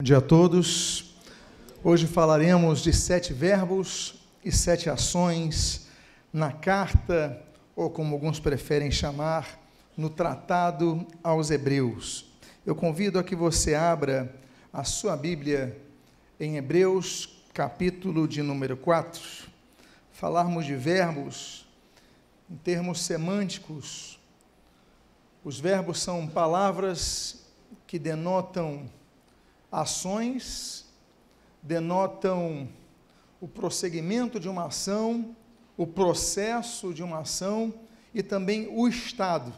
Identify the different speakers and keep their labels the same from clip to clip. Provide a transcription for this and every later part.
Speaker 1: Bom dia a todos. Hoje falaremos de sete verbos e sete ações na carta, ou como alguns preferem chamar, no Tratado aos Hebreus. Eu convido a que você abra a sua Bíblia em Hebreus, capítulo de número 4. Falarmos de verbos em termos semânticos. Os verbos são palavras que denotam ações denotam o prosseguimento de uma ação, o processo de uma ação e também o estado.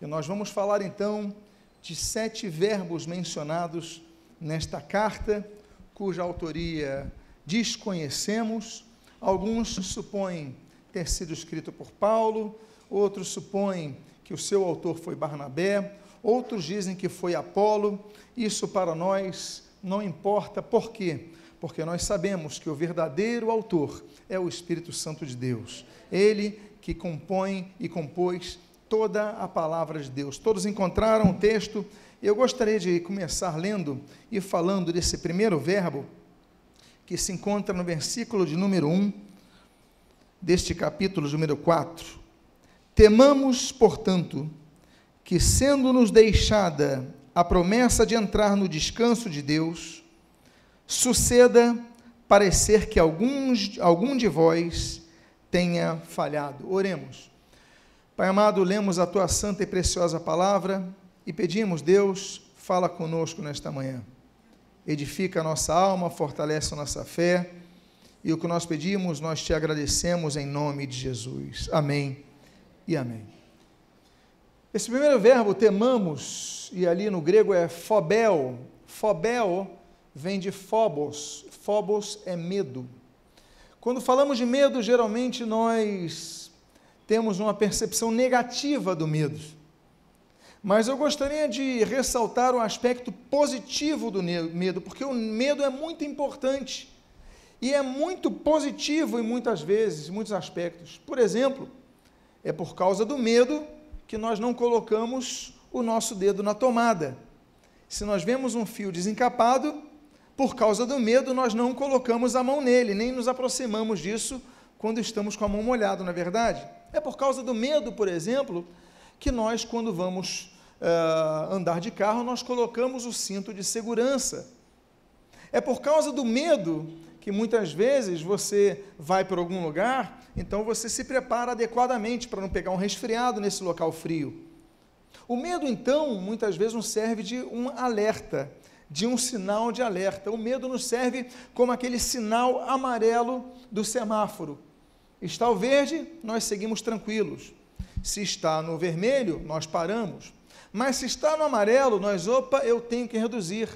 Speaker 1: E nós vamos falar então de sete verbos mencionados nesta carta, cuja autoria desconhecemos. Alguns supõem ter sido escrito por Paulo, outros supõem que o seu autor foi Barnabé, outros dizem que foi Apolo. Isso para nós não importa por quê? Porque nós sabemos que o verdadeiro autor é o Espírito Santo de Deus. Ele que compõe e compôs toda a palavra de Deus. Todos encontraram o texto. Eu gostaria de começar lendo e falando desse primeiro verbo que se encontra no versículo de número 1 deste capítulo número 4. Temamos, portanto, que sendo-nos deixada a promessa de entrar no descanso de Deus, suceda parecer que alguns, algum de vós tenha falhado. Oremos. Pai amado, lemos a tua santa e preciosa palavra e pedimos, Deus, fala conosco nesta manhã. Edifica a nossa alma, fortalece a nossa fé. E o que nós pedimos, nós te agradecemos em nome de Jesus. Amém e amém. Esse primeiro verbo, temamos, e ali no grego é phobel. Phobel vem de phobos. Phobos é medo. Quando falamos de medo, geralmente nós temos uma percepção negativa do medo. Mas eu gostaria de ressaltar o aspecto positivo do medo, porque o medo é muito importante e é muito positivo em muitas vezes, em muitos aspectos. Por exemplo, é por causa do medo que nós não colocamos o nosso dedo na tomada. Se nós vemos um fio desencapado, por causa do medo, nós não colocamos a mão nele, nem nos aproximamos disso quando estamos com a mão molhada, na é verdade? É por causa do medo, por exemplo, que nós, quando vamos uh, andar de carro, nós colocamos o cinto de segurança. É por causa do medo que muitas vezes você vai para algum lugar, então você se prepara adequadamente para não pegar um resfriado nesse local frio. O medo, então, muitas vezes nos serve de um alerta, de um sinal de alerta. O medo nos serve como aquele sinal amarelo do semáforo. Está o verde, nós seguimos tranquilos. Se está no vermelho, nós paramos. Mas se está no amarelo, nós, opa, eu tenho que reduzir.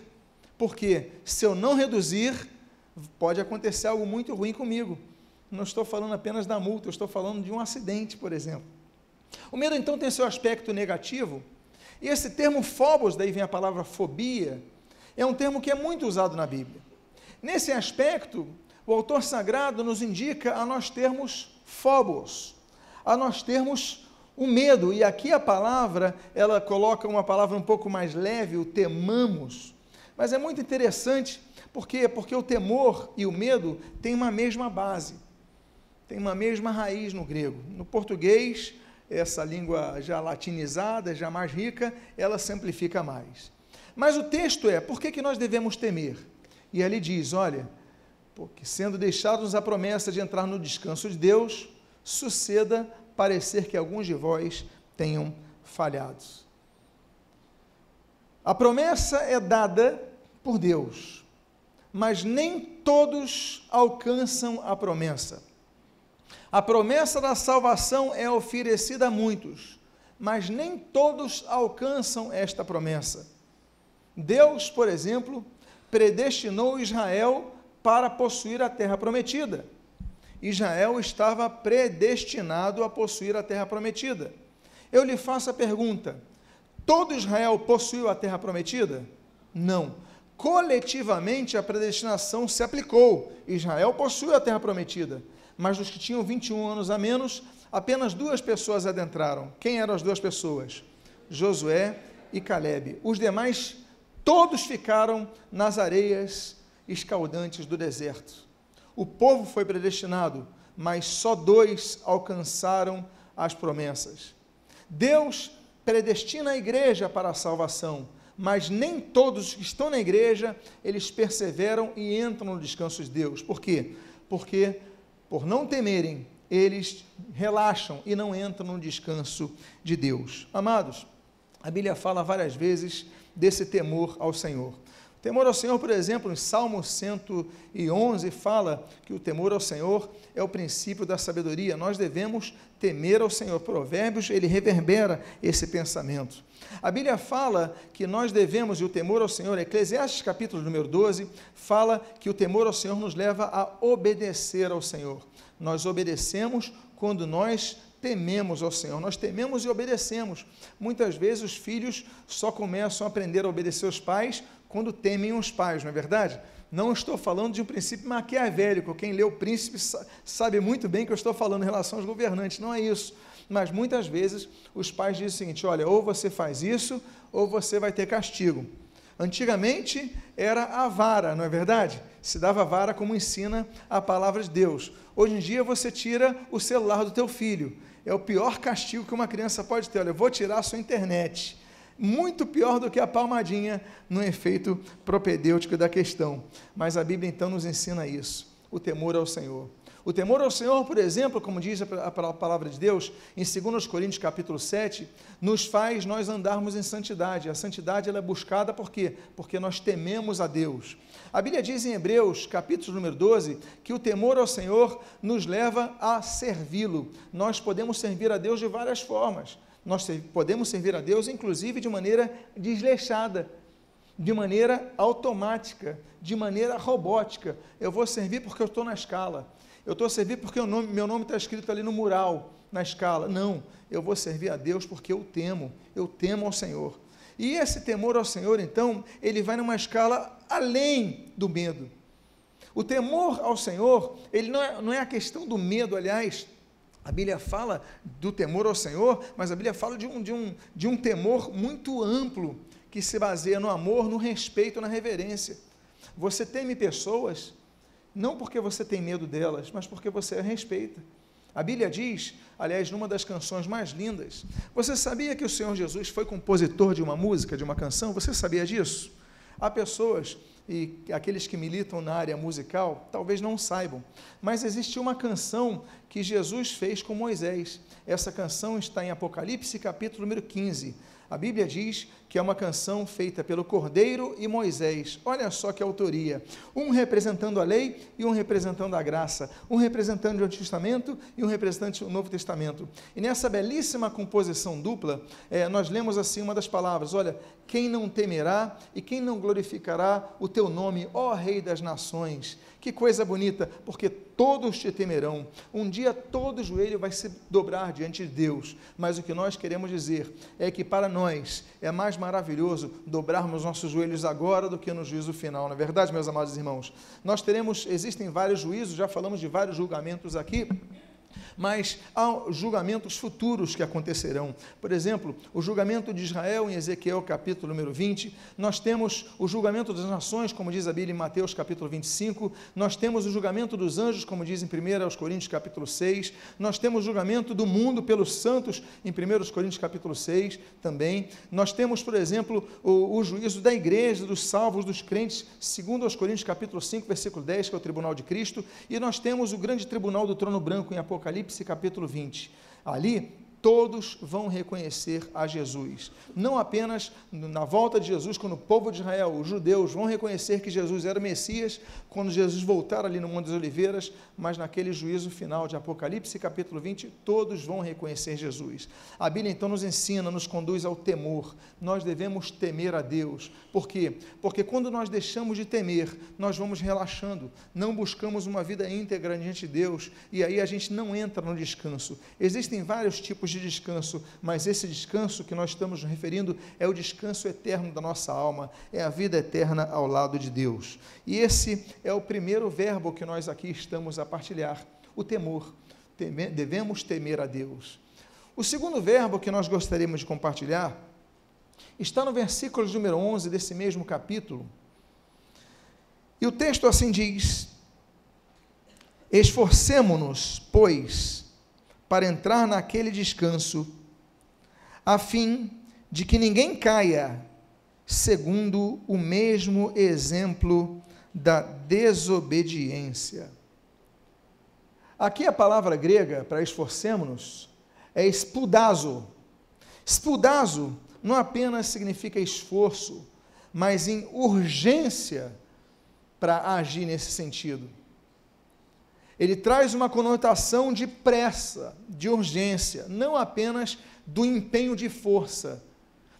Speaker 1: Porque se eu não reduzir, pode acontecer algo muito ruim comigo. Não estou falando apenas da multa, eu estou falando de um acidente, por exemplo. O medo, então, tem seu aspecto negativo, e esse termo phobos, daí vem a palavra fobia, é um termo que é muito usado na Bíblia. Nesse aspecto, o autor sagrado nos indica a nós termos phobos, a nós termos o medo, e aqui a palavra, ela coloca uma palavra um pouco mais leve, o temamos, mas é muito interessante por quê? Porque o temor e o medo têm uma mesma base, têm uma mesma raiz no grego. No português, essa língua já latinizada, já mais rica, ela simplifica mais. Mas o texto é: por que, que nós devemos temer? E ali diz: olha, porque sendo deixados a promessa de entrar no descanso de Deus, suceda parecer que alguns de vós tenham falhado. A promessa é dada por Deus mas nem todos alcançam a promessa. A promessa da salvação é oferecida a muitos, mas nem todos alcançam esta promessa. Deus, por exemplo, predestinou Israel para possuir a terra prometida. Israel estava predestinado a possuir a terra prometida. Eu lhe faço a pergunta: todo Israel possuiu a terra prometida? Não coletivamente a predestinação se aplicou. Israel possui a terra prometida, mas dos que tinham 21 anos a menos, apenas duas pessoas adentraram. Quem eram as duas pessoas? Josué e Caleb. Os demais todos ficaram nas areias escaldantes do deserto. O povo foi predestinado, mas só dois alcançaram as promessas. Deus predestina a igreja para a salvação, mas nem todos que estão na igreja, eles perseveram e entram no descanso de Deus. Por quê? Porque por não temerem, eles relaxam e não entram no descanso de Deus. Amados, a Bíblia fala várias vezes desse temor ao Senhor. Temor ao Senhor, por exemplo, em Salmo 111, fala que o temor ao Senhor é o princípio da sabedoria. Nós devemos temer ao Senhor. Provérbios, ele reverbera esse pensamento. A Bíblia fala que nós devemos, e o temor ao Senhor, Eclesiastes capítulo número 12, fala que o temor ao Senhor nos leva a obedecer ao Senhor. Nós obedecemos quando nós tememos ao Senhor, nós tememos e obedecemos. Muitas vezes os filhos só começam a aprender a obedecer os pais quando temem os pais, não é verdade? Não estou falando de um princípio maquiavélico. Quem lê o príncipe sabe muito bem que eu estou falando em relação aos governantes, não é isso. Mas muitas vezes os pais dizem o seguinte: olha, ou você faz isso, ou você vai ter castigo. Antigamente era a vara, não é verdade? Se dava vara como ensina a palavra de Deus. Hoje em dia você tira o celular do teu filho. É o pior castigo que uma criança pode ter. Olha, eu vou tirar a sua internet. Muito pior do que a palmadinha no efeito propedêutico da questão. Mas a Bíblia então nos ensina isso: o temor ao Senhor. O temor ao Senhor, por exemplo, como diz a palavra de Deus, em 2 Coríntios capítulo 7, nos faz nós andarmos em santidade. A santidade ela é buscada por quê? Porque nós tememos a Deus. A Bíblia diz em Hebreus, capítulo número 12, que o temor ao Senhor nos leva a servi-lo. Nós podemos servir a Deus de várias formas. Nós podemos servir a Deus, inclusive, de maneira desleixada, de maneira automática, de maneira robótica. Eu vou servir porque eu estou na escala eu estou servir porque nome, meu nome está escrito ali no mural, na escala. Não, eu vou servir a Deus porque eu temo, eu temo ao Senhor. E esse temor ao Senhor, então, ele vai numa escala além do medo. O temor ao Senhor, ele não é, não é a questão do medo, aliás, a Bíblia fala do temor ao Senhor, mas a Bíblia fala de um, de um, de um temor muito amplo, que se baseia no amor, no respeito, na reverência. Você teme pessoas, não porque você tem medo delas, mas porque você a respeita. A Bíblia diz, aliás, numa das canções mais lindas, você sabia que o Senhor Jesus foi compositor de uma música, de uma canção? Você sabia disso? Há pessoas, e aqueles que militam na área musical, talvez não saibam, mas existe uma canção que Jesus fez com Moisés. Essa canção está em Apocalipse, capítulo número 15. A Bíblia diz que é uma canção feita pelo Cordeiro e Moisés. Olha só que autoria. Um representando a lei e um representando a graça. Um representando o Antigo Testamento e um representante do Novo Testamento. E nessa belíssima composição dupla, é, nós lemos assim uma das palavras: Olha, quem não temerá e quem não glorificará o teu nome, ó Rei das Nações. Que coisa bonita, porque todos te temerão. Um dia todo joelho vai se dobrar diante de Deus. Mas o que nós queremos dizer é que para nós é mais maravilhoso dobrarmos nossos joelhos agora do que no juízo final. Não é verdade, meus amados irmãos? Nós teremos, existem vários juízos, já falamos de vários julgamentos aqui mas há julgamentos futuros que acontecerão. Por exemplo, o julgamento de Israel em Ezequiel capítulo número 20, nós temos o julgamento das nações, como diz a Bíblia em Mateus capítulo 25, nós temos o julgamento dos anjos, como diz em 1 Coríntios capítulo 6, nós temos o julgamento do mundo pelos santos em 1 Coríntios capítulo 6 também, nós temos, por exemplo, o, o juízo da igreja, dos salvos, dos crentes, segundo aos Coríntios capítulo 5, versículo 10, que é o tribunal de Cristo, e nós temos o grande tribunal do trono branco em Apocalipse capítulo 20. Ali todos vão reconhecer a Jesus. Não apenas na volta de Jesus, quando o povo de Israel, os judeus, vão reconhecer que Jesus era o Messias, quando Jesus voltar ali no Monte das Oliveiras, mas naquele juízo final de Apocalipse, capítulo 20, todos vão reconhecer Jesus. A Bíblia então nos ensina, nos conduz ao temor. Nós devemos temer a Deus. Por quê? Porque quando nós deixamos de temer, nós vamos relaxando, não buscamos uma vida íntegra diante de Deus, e aí a gente não entra no descanso. Existem vários tipos de descanso, mas esse descanso que nós estamos nos referindo é o descanso eterno da nossa alma, é a vida eterna ao lado de Deus. E esse o primeiro verbo que nós aqui estamos a partilhar: o temor. devemos temer a Deus. O segundo verbo que nós gostaríamos de compartilhar Está no versículo número 11 desse mesmo capítulo. E o texto assim diz: Esforcemo-nos, pois, para entrar naquele descanso, a fim de que ninguém caia, segundo o mesmo exemplo da desobediência. Aqui a palavra grega para esforcemos-nos é espudazo. Espudazo não apenas significa esforço, mas em urgência para agir nesse sentido. Ele traz uma conotação de pressa, de urgência, não apenas do empenho de força,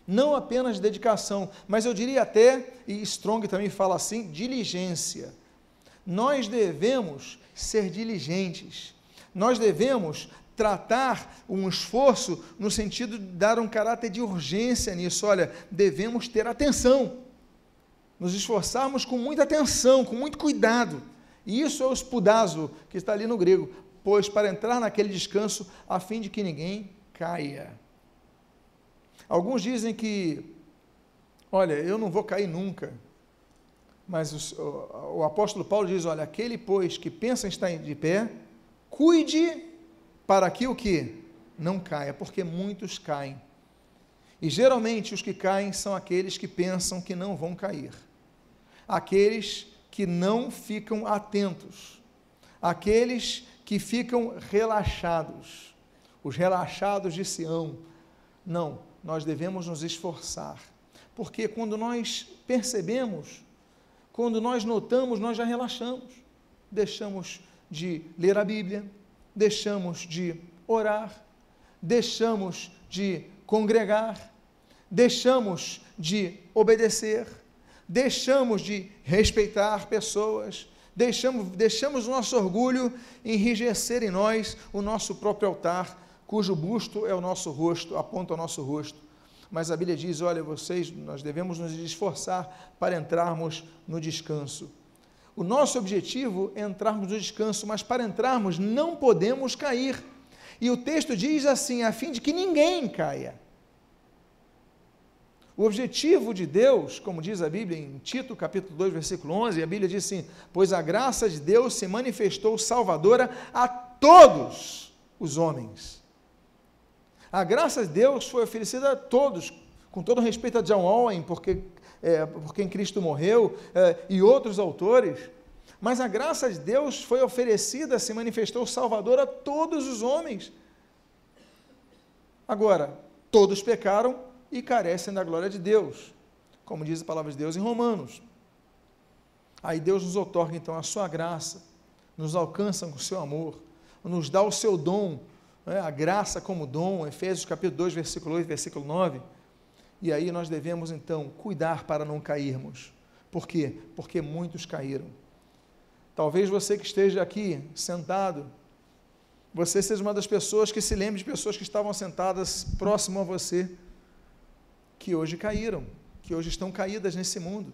Speaker 1: não apenas de dedicação, mas eu diria até, e Strong também fala assim, diligência. Nós devemos ser diligentes, nós devemos tratar um esforço no sentido de dar um caráter de urgência nisso. Olha, devemos ter atenção, nos esforçarmos com muita atenção, com muito cuidado. E isso é o spudazo, que está ali no grego, pois para entrar naquele descanso, a fim de que ninguém caia. Alguns dizem que, olha, eu não vou cair nunca. Mas o, o apóstolo Paulo diz: olha, aquele, pois, que pensa em estar de pé, cuide para que o que? Não caia, porque muitos caem. E geralmente os que caem são aqueles que pensam que não vão cair. Aqueles que não ficam atentos. Aqueles que ficam relaxados. Os relaxados de Sião. Não, nós devemos nos esforçar. Porque quando nós percebemos, quando nós notamos, nós já relaxamos. Deixamos de ler a Bíblia, deixamos de orar, deixamos de congregar, deixamos de obedecer, deixamos de respeitar pessoas, deixamos, deixamos o nosso orgulho enrijecer em nós o nosso próprio altar, cujo busto é o nosso rosto, aponta o nosso rosto. Mas a Bíblia diz: olha, vocês, nós devemos nos esforçar para entrarmos no descanso. O nosso objetivo é entrarmos no descanso, mas para entrarmos não podemos cair. E o texto diz assim: a fim de que ninguém caia. O objetivo de Deus, como diz a Bíblia em Tito, capítulo 2, versículo 11, a Bíblia diz assim: Pois a graça de Deus se manifestou salvadora a todos os homens. A graça de Deus foi oferecida a todos, com todo respeito a John Owen, porque é, por quem Cristo morreu, é, e outros autores, mas a graça de Deus foi oferecida, se manifestou Salvador a todos os homens. Agora, todos pecaram e carecem da glória de Deus, como diz a palavra de Deus em Romanos. Aí Deus nos otorga então a sua graça, nos alcança com o seu amor, nos dá o seu dom, né, a graça como dom, Efésios capítulo 2, versículo 8, versículo 9 e aí nós devemos então cuidar para não cairmos. Por quê? Porque muitos caíram. Talvez você que esteja aqui sentado, você seja uma das pessoas que se lembre de pessoas que estavam sentadas próximo a você, que hoje caíram, que hoje estão caídas nesse mundo.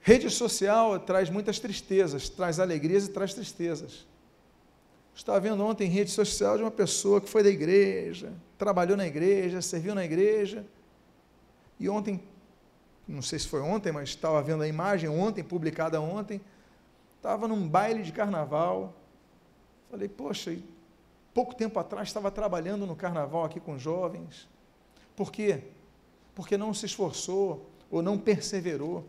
Speaker 1: Rede social traz muitas tristezas, traz alegrias e traz tristezas. Estava vendo ontem em rede social de uma pessoa que foi da igreja, trabalhou na igreja, serviu na igreja. E ontem, não sei se foi ontem, mas estava vendo a imagem ontem, publicada ontem, estava num baile de carnaval. Falei, poxa, pouco tempo atrás estava trabalhando no carnaval aqui com jovens. Por quê? Porque não se esforçou ou não perseverou.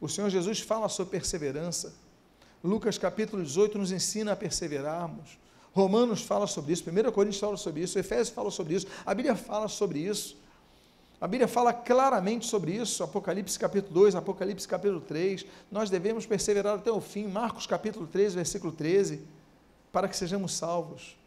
Speaker 1: O Senhor Jesus fala sobre perseverança. Lucas capítulo 18 nos ensina a perseverarmos. Romanos fala sobre isso, 1 Coríntios fala sobre isso, Efésios fala sobre isso, a Bíblia fala sobre isso. A Bíblia fala claramente sobre isso, Apocalipse capítulo 2, Apocalipse capítulo 3. Nós devemos perseverar até o fim, Marcos capítulo 3, versículo 13, para que sejamos salvos.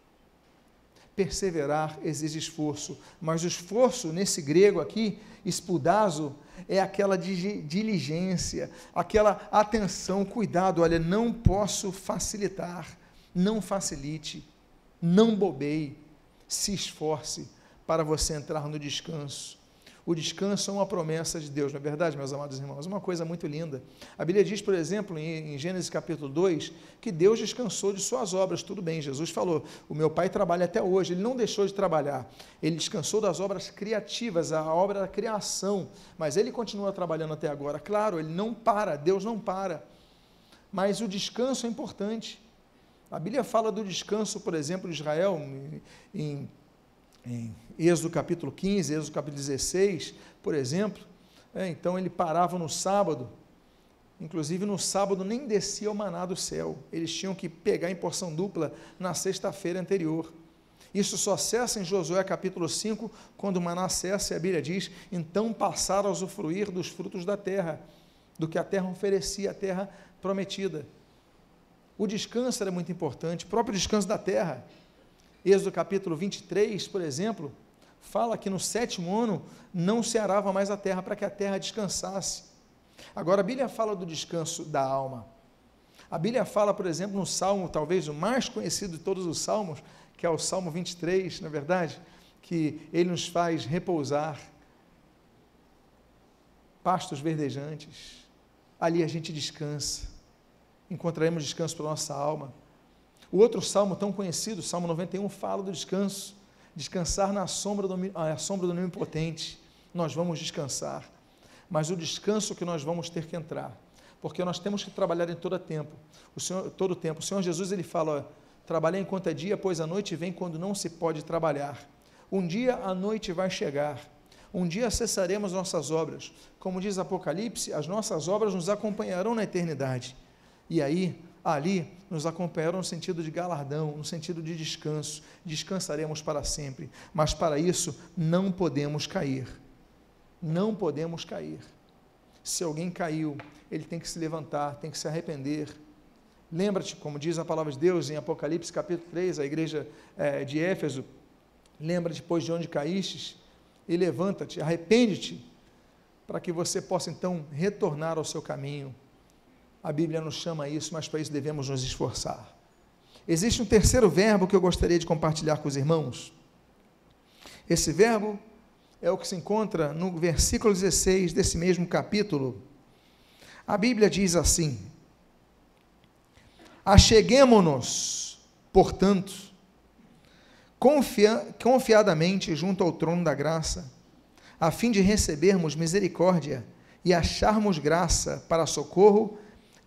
Speaker 1: Perseverar exige esforço, mas o esforço nesse grego aqui, espudazo, é aquela diligência, aquela atenção, cuidado, olha, não posso facilitar não facilite, não bobeie, se esforce para você entrar no descanso. O descanso é uma promessa de Deus, não é verdade, meus amados irmãos? Uma coisa muito linda. A Bíblia diz, por exemplo, em, Gênesis capítulo 2, que Deus descansou de suas obras. Tudo bem, Jesus falou: O meu pai trabalha até hoje. Ele não deixou de trabalhar. Ele descansou das obras criativas, a obra da criação. Mas ele continua trabalhando até agora. Claro, ele não para, Deus não para. Mas o descanso é importante. A Bíblia fala do descanso, por exemplo, de Israel, em, em Êxodo capítulo 15, Êxodo capítulo 16, por exemplo. É, então ele parava no sábado, inclusive no sábado nem descia o maná do céu, eles tinham que pegar em porção dupla na sexta-feira anterior. Isso só cessa em Josué capítulo 5, quando o maná cessa, e a Bíblia diz: então passaram a usufruir dos frutos da terra, do que a terra oferecia, a terra prometida. O descanso era muito importante, o próprio descanso da terra. Êxodo capítulo 23, por exemplo, fala que no sétimo ano não se arava mais a terra para que a terra descansasse. Agora, a Bíblia fala do descanso da alma. A Bíblia fala, por exemplo, no salmo, talvez o mais conhecido de todos os salmos, que é o Salmo 23, na é verdade, que ele nos faz repousar, pastos verdejantes, ali a gente descansa encontraremos descanso para nossa alma. O outro salmo tão conhecido, Salmo 91, fala do descanso. Descansar na sombra do, à sombra do Onipotente. Nós vamos descansar. Mas o descanso que nós vamos ter que entrar. Porque nós temos que trabalhar em todo tempo. O Senhor, todo tempo. O Senhor Jesus ele fala: trabalhei enquanto é dia, pois a noite vem quando não se pode trabalhar. Um dia a noite vai chegar. Um dia cessaremos nossas obras. Como diz Apocalipse, as nossas obras nos acompanharão na eternidade. E aí, ali, nos acompanharão no sentido de galardão, no sentido de descanso. Descansaremos para sempre. Mas para isso, não podemos cair. Não podemos cair. Se alguém caiu, ele tem que se levantar, tem que se arrepender. Lembra-te, como diz a palavra de Deus em Apocalipse capítulo 3, a igreja é, de Éfeso, lembra depois de onde caíste e levanta-te, arrepende-te, para que você possa então retornar ao seu caminho a Bíblia nos chama a isso, mas para isso devemos nos esforçar. Existe um terceiro verbo que eu gostaria de compartilhar com os irmãos. Esse verbo é o que se encontra no versículo 16 desse mesmo capítulo. A Bíblia diz assim: Acheguemo-nos, portanto, confia confiadamente junto ao trono da graça, a fim de recebermos misericórdia e acharmos graça para socorro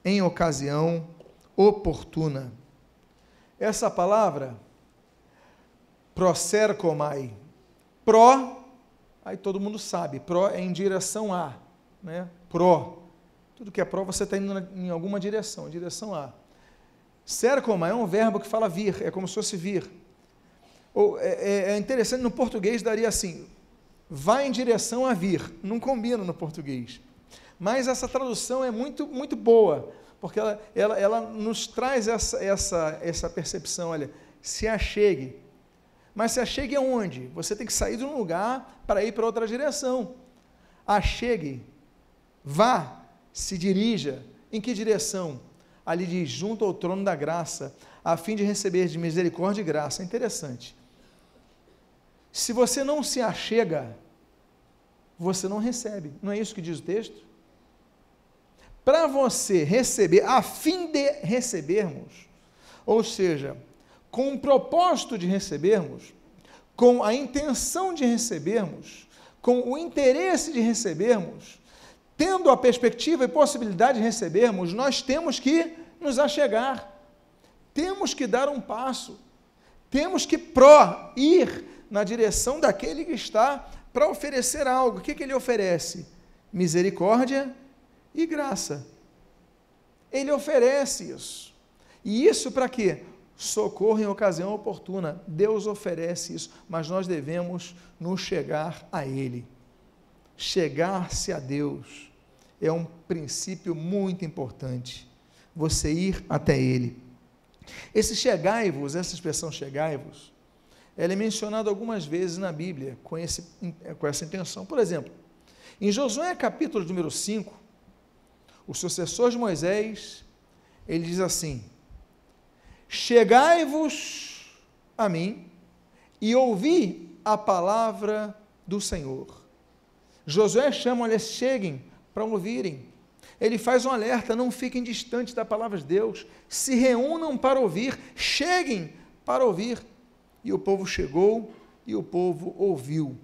Speaker 1: em ocasião oportuna. Essa palavra, procercomai, pró, aí todo mundo sabe, pró é em direção a, né? Pró. Tudo que é pró, você está indo em alguma direção, direção a. Cercomai é um verbo que fala vir, é como se fosse vir. Ou, é, é, é interessante, no português daria assim, vai em direção a vir. Não combina no português. Mas essa tradução é muito, muito boa, porque ela, ela, ela nos traz essa, essa, essa percepção, olha, se achegue. Mas se achegue aonde? Você tem que sair de um lugar para ir para outra direção. Achegue, vá, se dirija. Em que direção? Ali diz, junto ao trono da graça, a fim de receber de misericórdia e graça. Interessante. Se você não se achega, você não recebe. Não é isso que diz o texto? Para você receber, a fim de recebermos, ou seja, com o propósito de recebermos, com a intenção de recebermos, com o interesse de recebermos, tendo a perspectiva e possibilidade de recebermos, nós temos que nos achegar, temos que dar um passo, temos que pró ir na direção daquele que está para oferecer algo. O que, que ele oferece? Misericórdia e graça. Ele oferece isso. E isso para quê? Socorro em ocasião oportuna. Deus oferece isso, mas nós devemos nos chegar a Ele. Chegar-se a Deus é um princípio muito importante. Você ir até Ele. Esse chegai-vos, essa expressão chegai-vos, ela é mencionada algumas vezes na Bíblia com, esse, com essa intenção. Por exemplo, em Josué capítulo número 5, o sucessor de Moisés, ele diz assim: Chegai-vos a mim e ouvi a palavra do Senhor. Josué chama, olha, cheguem para ouvirem. Ele faz um alerta: não fiquem distantes da palavra de Deus, se reúnam para ouvir, cheguem para ouvir. E o povo chegou e o povo ouviu.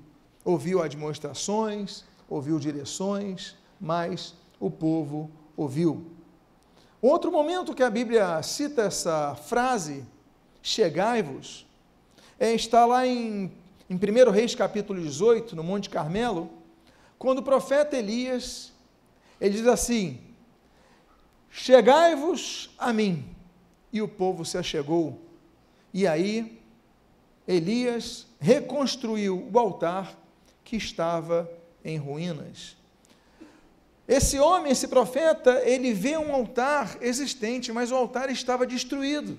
Speaker 1: Ouviu demonstrações, ouviu direções, mas o povo ouviu. Outro momento que a Bíblia cita essa frase, chegai-vos, é, está lá em, em 1 Reis capítulo 18, no Monte Carmelo, quando o profeta Elias, ele diz assim, chegai-vos a mim, e o povo se achegou, e aí Elias reconstruiu o altar que estava em ruínas. Esse homem, esse profeta, ele vê um altar existente, mas o altar estava destruído.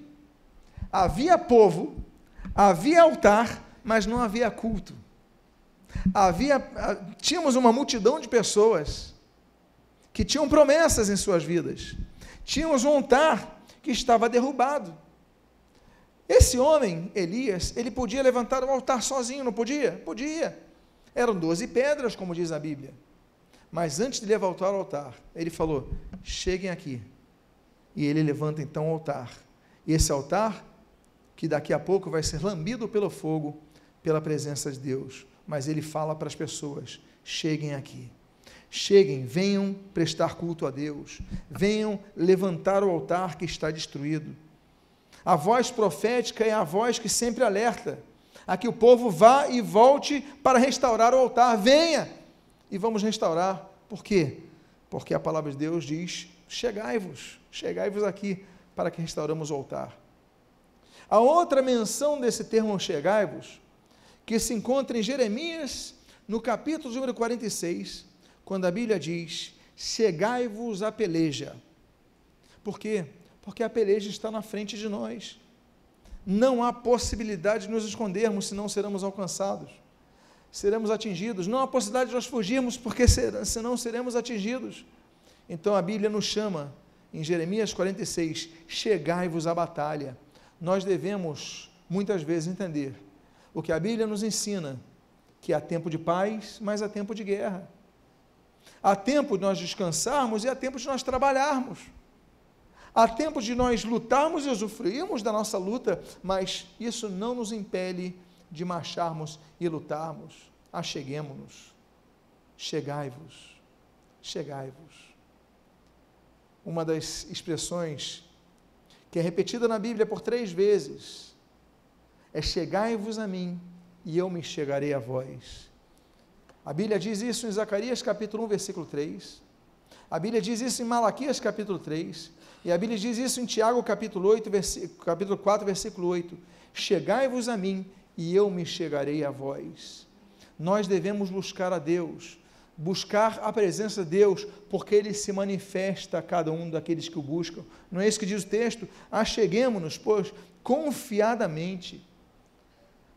Speaker 1: Havia povo, havia altar, mas não havia culto. Havia, tínhamos uma multidão de pessoas que tinham promessas em suas vidas. Tínhamos um altar que estava derrubado. Esse homem, Elias, ele podia levantar o altar sozinho, não podia? Podia. Eram doze pedras, como diz a Bíblia. Mas antes de levantar o altar, ele falou: cheguem aqui. E ele levanta então o altar. E esse altar, que daqui a pouco vai ser lambido pelo fogo, pela presença de Deus. Mas ele fala para as pessoas: cheguem aqui. Cheguem, venham prestar culto a Deus. Venham levantar o altar que está destruído. A voz profética é a voz que sempre alerta a que o povo vá e volte para restaurar o altar. Venha e vamos restaurar. Por quê? Porque a palavra de Deus diz: chegai-vos, chegai-vos aqui para que restauramos o altar. A outra menção desse termo chegai-vos, que se encontra em Jeremias, no capítulo número 46, quando a Bíblia diz: chegai-vos à peleja. Por quê? porque a peleja está na frente de nós. Não há possibilidade de nos escondermos, senão seremos alcançados, seremos atingidos. Não há possibilidade de nós fugirmos, porque senão seremos atingidos. Então a Bíblia nos chama, em Jeremias 46, chegai-vos à batalha. Nós devemos, muitas vezes, entender o que a Bíblia nos ensina, que há tempo de paz, mas há tempo de guerra. Há tempo de nós descansarmos e há tempo de nós trabalharmos. Há tempo de nós lutarmos e usufruirmos da nossa luta, mas isso não nos impele de marcharmos e lutarmos. Acheguemos-nos. Chegai-vos. Chegai-vos. Uma das expressões que é repetida na Bíblia por três vezes é: Chegai-vos a mim e eu me chegarei a vós. A Bíblia diz isso em Zacarias capítulo 1, versículo 3. A Bíblia diz isso em Malaquias capítulo 3. E a Bíblia diz isso em Tiago capítulo, 8, capítulo 4, versículo 8: Chegai-vos a mim, e eu me chegarei a vós. Nós devemos buscar a Deus, buscar a presença de Deus, porque Ele se manifesta a cada um daqueles que o buscam. Não é isso que diz o texto? Acheguemos-nos, pois, confiadamente,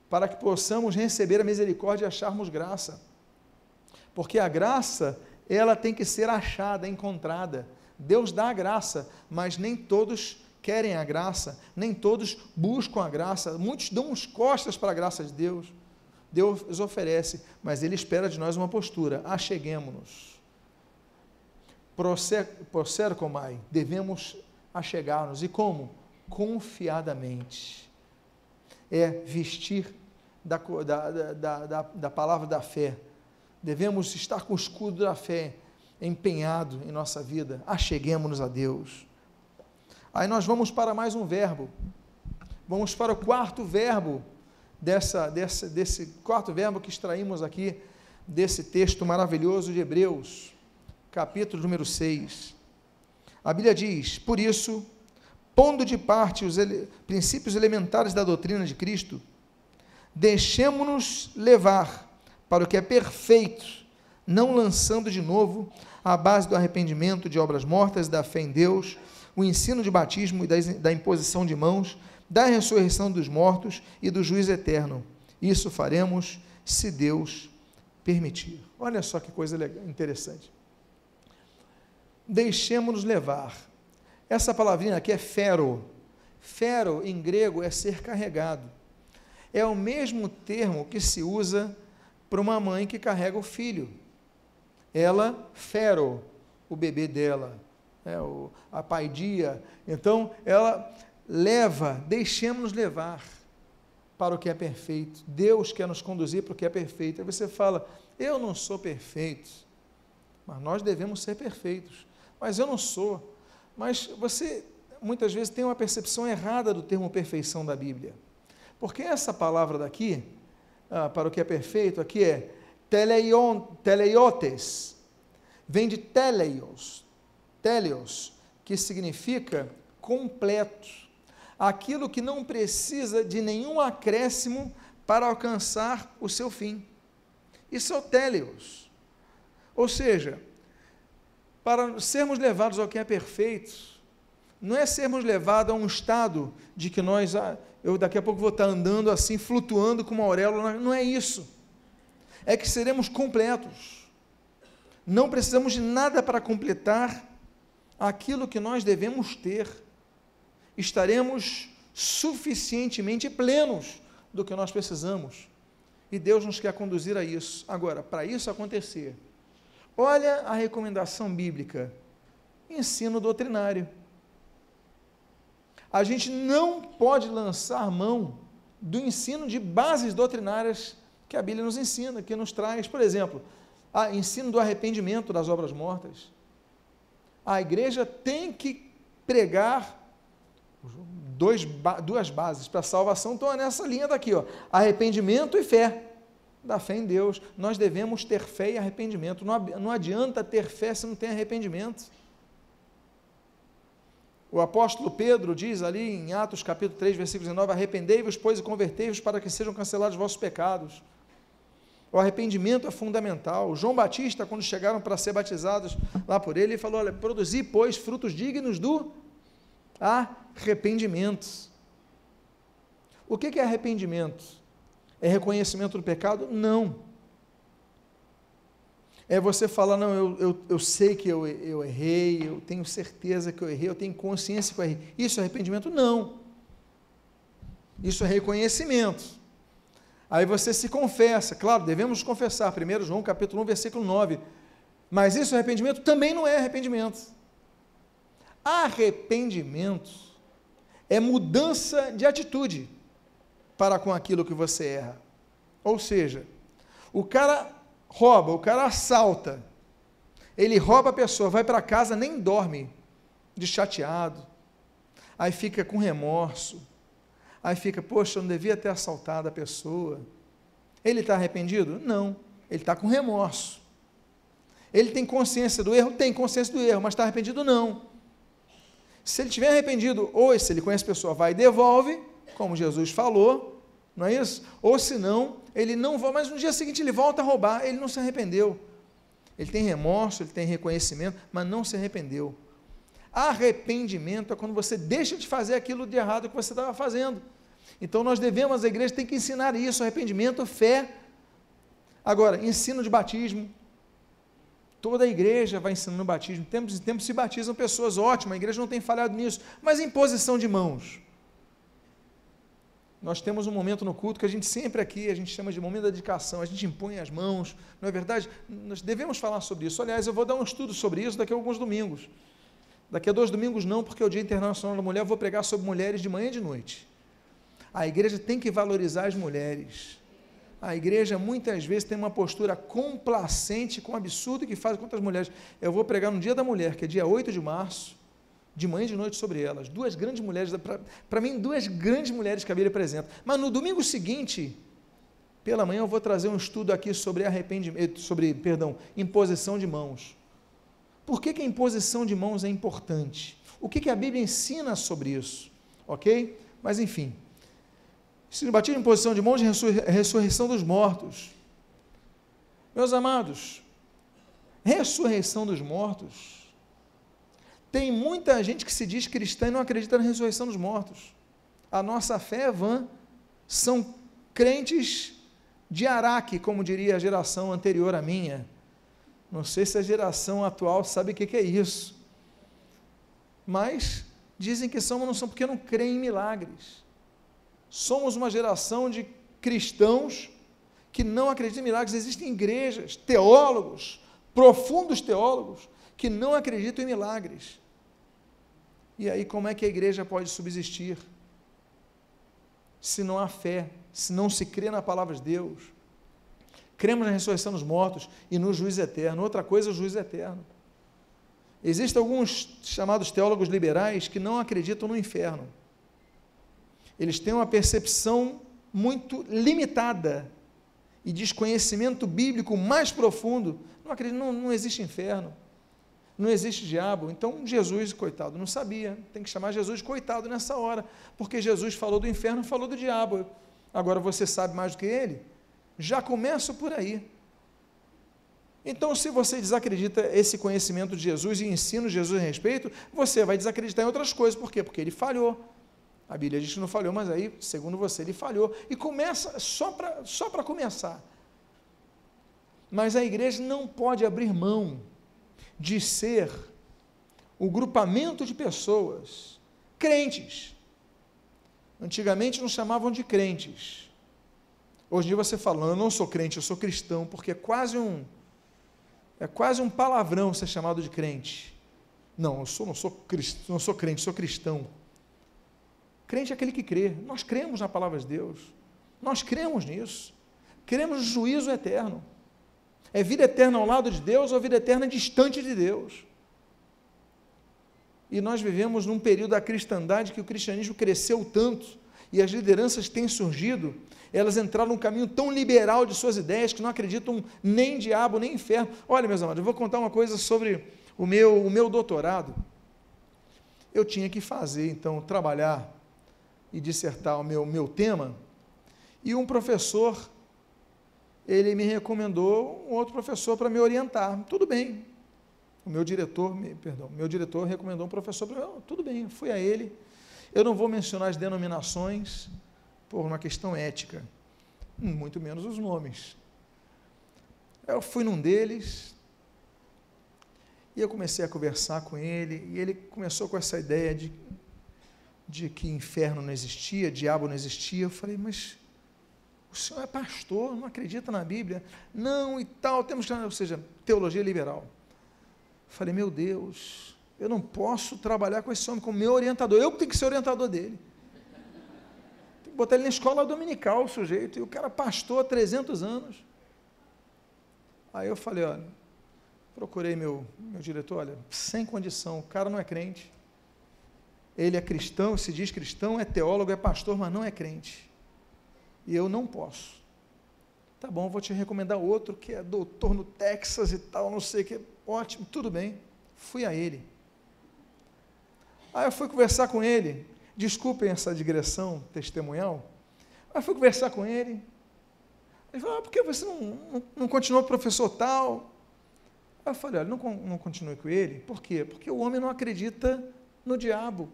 Speaker 1: para que possamos receber a misericórdia e acharmos graça. Porque a graça, ela tem que ser achada, encontrada. Deus dá a graça, mas nem todos querem a graça, nem todos buscam a graça. Muitos dão uns costas para a graça de Deus. Deus oferece, mas Ele espera de nós uma postura. Acheguemos-nos. Procercomai, devemos achegar-nos. E como? Confiadamente. É vestir da, da, da, da, da palavra da fé. Devemos estar com o escudo da fé empenhado em nossa vida, acheguemos-nos a Deus. Aí nós vamos para mais um verbo. Vamos para o quarto verbo dessa, dessa, desse quarto verbo que extraímos aqui desse texto maravilhoso de Hebreus, capítulo número 6. A Bíblia diz: Por isso, pondo de parte os ele, princípios elementares da doutrina de Cristo, deixemos-nos levar para o que é perfeito não lançando de novo a base do arrependimento de obras mortas, da fé em Deus, o ensino de batismo e da imposição de mãos, da ressurreição dos mortos e do juízo eterno. Isso faremos se Deus permitir. Olha só que coisa interessante. Deixemos-nos levar. Essa palavrinha aqui é fero. Fero, em grego, é ser carregado. É o mesmo termo que se usa para uma mãe que carrega o filho. ela fero o bebê dela, é, o, a paidia. Então, ela leva, deixemos-nos levar para o que é perfeito. Deus quer nos conduzir para o que é perfeito. Aí você fala, eu não sou perfeito, mas nós devemos ser perfeitos. Mas eu não sou. Mas você muitas vezes tem uma percepção errada do termo perfeição da Bíblia. Porque essa palavra daqui, ah, para o que é perfeito, aqui é teleion, teleiotes, vem de teleios, teleios, que significa completo, aquilo que não precisa de nenhum acréscimo para alcançar o seu fim. Isso é o teleios. Ou seja, para sermos levados ao que é perfeito, não é sermos levados a um estado de que nós, ah, eu daqui a pouco vou estar andando assim, flutuando com uma auréola, não é isso. É que seremos completos. Não precisamos de nada para completar aquilo que nós devemos ter. Estaremos suficientemente plenos do que nós precisamos. E Deus nos quer conduzir a isso. Agora, para isso acontecer, olha a recomendação bíblica: ensino doutrinário a gente não pode lançar mão do ensino de bases doutrinárias que a Bíblia nos ensina, que nos traz, por exemplo, o ensino do arrependimento das obras mortas. A igreja tem que pregar dois, duas bases para a salvação, estão nessa linha daqui, ó, arrependimento e fé. Da fé em Deus. Nós devemos ter fé e arrependimento. Não, não adianta ter fé se não tem arrependimento. O apóstolo Pedro diz ali em Atos capítulo 3, versículo 19: Arrependei-vos, pois, e convertei-vos para que sejam cancelados os vossos pecados. O arrependimento é fundamental. João Batista, quando chegaram para ser batizados lá por ele, ele falou: Olha, produzi, pois, frutos dignos do arrependimento. O que é arrependimento? É reconhecimento do pecado? Não é você falar, não, eu, eu, eu sei que eu, eu errei, eu tenho certeza que eu errei, eu tenho consciência que eu errei. Isso é arrependimento? Não. Isso é reconhecimento. Aí você se confessa, claro, devemos confessar, 1 João capítulo 1, versículo 9. Mas isso arrependimento? Também não é arrependimento. Arrependimento é mudança de atitude para com aquilo que você erra. Ou seja, o cara rouba, o cara assalta, ele rouba a pessoa, vai para casa, nem dorme, de chateado, aí fica com remorso, aí fica, poxa, eu não devia ter assaltado a pessoa. Ele está arrependido? Não, ele está com remorso. Ele tem consciência do erro? Tem consciência do erro, mas está arrependido? Não. Se ele tiver arrependido, ou se ele conhece a pessoa, vai e devolve, como Jesus falou, não é isso? Ou se não, ele não volta, mas no dia seguinte ele volta a roubar, ele não se arrependeu. Ele tem remorso, ele tem reconhecimento, mas não se arrependeu. Arrependimento é quando você deixa de fazer aquilo de errado que você estava fazendo. Então nós devemos, a igreja tem que ensinar isso, arrependimento, fé. Agora, ensino de batismo. Toda a igreja vai ensinando batismo. Tempos em tempos se batizam pessoas ótimas, a igreja não tem falhado nisso. Mas imposição de mãos. Nós temos um momento no culto que a gente sempre aqui, a gente chama de momento da dedicação, a gente impõe as mãos, não é verdade? Nós devemos falar sobre isso. Aliás, eu vou dar um estudo sobre isso daqui a alguns domingos. Daqui a dois domingos não, porque é o Dia Internacional da Mulher, eu vou pregar sobre mulheres de manhã e de noite. A igreja tem que valorizar as mulheres. A igreja muitas vezes tem uma postura complacente com o absurdo que faz contra as mulheres. Eu vou pregar no Dia da Mulher, que é dia 8 de março, de manhã e de noite sobre elas. Duas grandes mulheres, para mim, duas grandes mulheres que a Bíblia apresenta. Mas no domingo seguinte, pela manhã, eu vou trazer um estudo aqui sobre arrependimento, sobre, perdão, imposição de mãos. Por que, que a imposição de mãos é importante? O que, que a Bíblia ensina sobre isso? Ok? Mas enfim. Se batismo em imposição de mãos, ressurreição dos mortos. Meus amados, ressurreição dos mortos tem muita gente que se diz cristã e não acredita na ressurreição dos mortos. A nossa fé é vã. São crentes de Araque, como diria a geração anterior à minha. Não sei se a geração atual sabe o que é isso. Mas dizem que somos, não são porque não creem em milagres. Somos uma geração de cristãos que não acreditam em milagres. Existem igrejas, teólogos, profundos teólogos que não acreditam em milagres. E aí, como é que a igreja pode subsistir? Se não há fé, se não se crê na palavra de Deus. Cremos na ressurreição dos mortos e no juízo eterno. Outra coisa é o juízo eterno. Existem alguns chamados teólogos liberais que não acreditam no inferno. Eles têm uma percepção muito limitada e desconhecimento bíblico mais profundo. Não acreditam, não, não existe inferno, não existe diabo. Então Jesus, coitado, não sabia. Tem que chamar Jesus coitado nessa hora, porque Jesus falou do inferno, falou do diabo. Agora você sabe mais do que ele? Já começa por aí. Então, se você desacredita esse conhecimento de Jesus e ensino de Jesus a respeito, você vai desacreditar em outras coisas. Por quê? Porque ele falhou. A Bíblia diz que não falhou, mas aí, segundo você, ele falhou. E começa só para só começar. Mas a igreja não pode abrir mão de ser o grupamento de pessoas crentes. Antigamente nos chamavam de crentes. Hoje em dia você fala, eu não sou crente, eu sou cristão, porque é quase um é quase um palavrão ser chamado de crente. Não, eu sou, não, sou crist, não sou crente, sou cristão. Crente é aquele que crê. Nós cremos na palavra de Deus. Nós cremos nisso. Cremos juízo eterno. É vida eterna ao lado de Deus ou vida eterna distante de Deus? E nós vivemos num período da cristandade que o cristianismo cresceu tanto e as lideranças têm surgido elas entraram num caminho tão liberal de suas ideias que não acreditam nem em diabo, nem em inferno. Olha, meus amados, eu vou contar uma coisa sobre o meu, o meu doutorado. Eu tinha que fazer, então, trabalhar e dissertar o meu, meu tema, e um professor, ele me recomendou um outro professor para me orientar. Tudo bem. O meu diretor, me, perdão, meu diretor recomendou um professor para mim. Tudo bem, fui a ele. Eu não vou mencionar as denominações, por uma questão ética, muito menos os nomes. Eu fui num deles e eu comecei a conversar com ele, e ele começou com essa ideia de, de que inferno não existia, diabo não existia. Eu falei, mas o senhor é pastor, não acredita na Bíblia? Não, e tal, temos que, ou seja, teologia liberal. Eu falei, meu Deus, eu não posso trabalhar com esse homem como meu orientador, eu tenho que ser orientador dele botar ele na escola dominical, o sujeito, e o cara pastor há 300 anos. Aí eu falei, olha, procurei meu, meu diretor, olha, sem condição, o cara não é crente. Ele é cristão, se diz cristão, é teólogo, é pastor, mas não é crente. E eu não posso. Tá bom, vou te recomendar outro que é doutor no Texas e tal, não sei o que. Ótimo, tudo bem. Fui a ele. Aí eu fui conversar com ele. Desculpem essa digressão testemunhal. Aí fui conversar com ele. Ele falou, ah, por que você não, não, não continuou professor tal? Aí eu falei, olha, não, não continue com ele. Por quê? Porque o homem não acredita no diabo.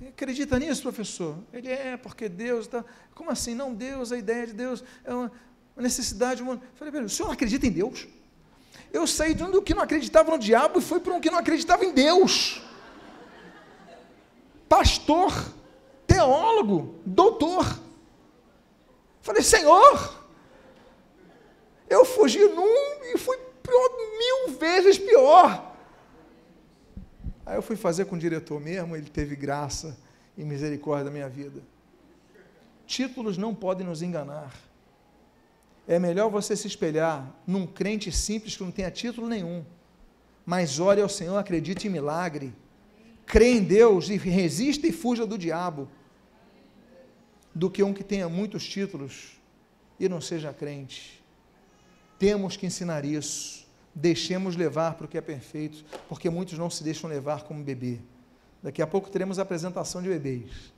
Speaker 1: Você acredita nisso, professor? Ele é, porque Deus está. Como assim? Não, Deus, a ideia de Deus é uma necessidade humana. Eu falei, o senhor não acredita em Deus? Eu saí de um do que não acreditava no diabo e fui para um que não acreditava em Deus pastor, teólogo, doutor. Falei, Senhor, eu fugi num e fui mil vezes pior. Aí eu fui fazer com o diretor mesmo, ele teve graça e misericórdia da minha vida. Títulos não podem nos enganar. É melhor você se espelhar num crente simples que não tenha título nenhum. Mas ore ao Senhor, acredite em milagre crê em Deus e resista e fuja do diabo, do que um que tenha muitos títulos e não seja crente. Temos que ensinar isso. Deixemos levar para o que é perfeito, porque muitos não se deixam levar como bebê. Daqui a pouco teremos a apresentação de bebês.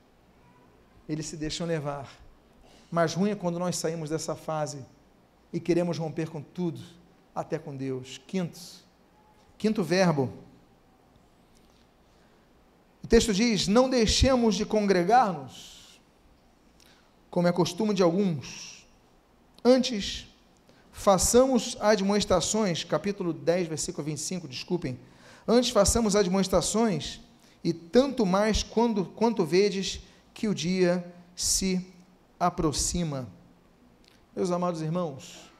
Speaker 1: Eles se deixam levar. Mas ruim é quando nós saímos dessa fase e queremos romper com tudo, até com Deus. Quinto, quinto verbo o texto diz: Não deixemos de congregar-nos, como é costume de alguns. Antes, façamos admoestações, capítulo 10, versículo 25, desculpem. Antes, façamos admoestações, e tanto mais quando, quanto vedes que o dia se aproxima. Meus amados irmãos,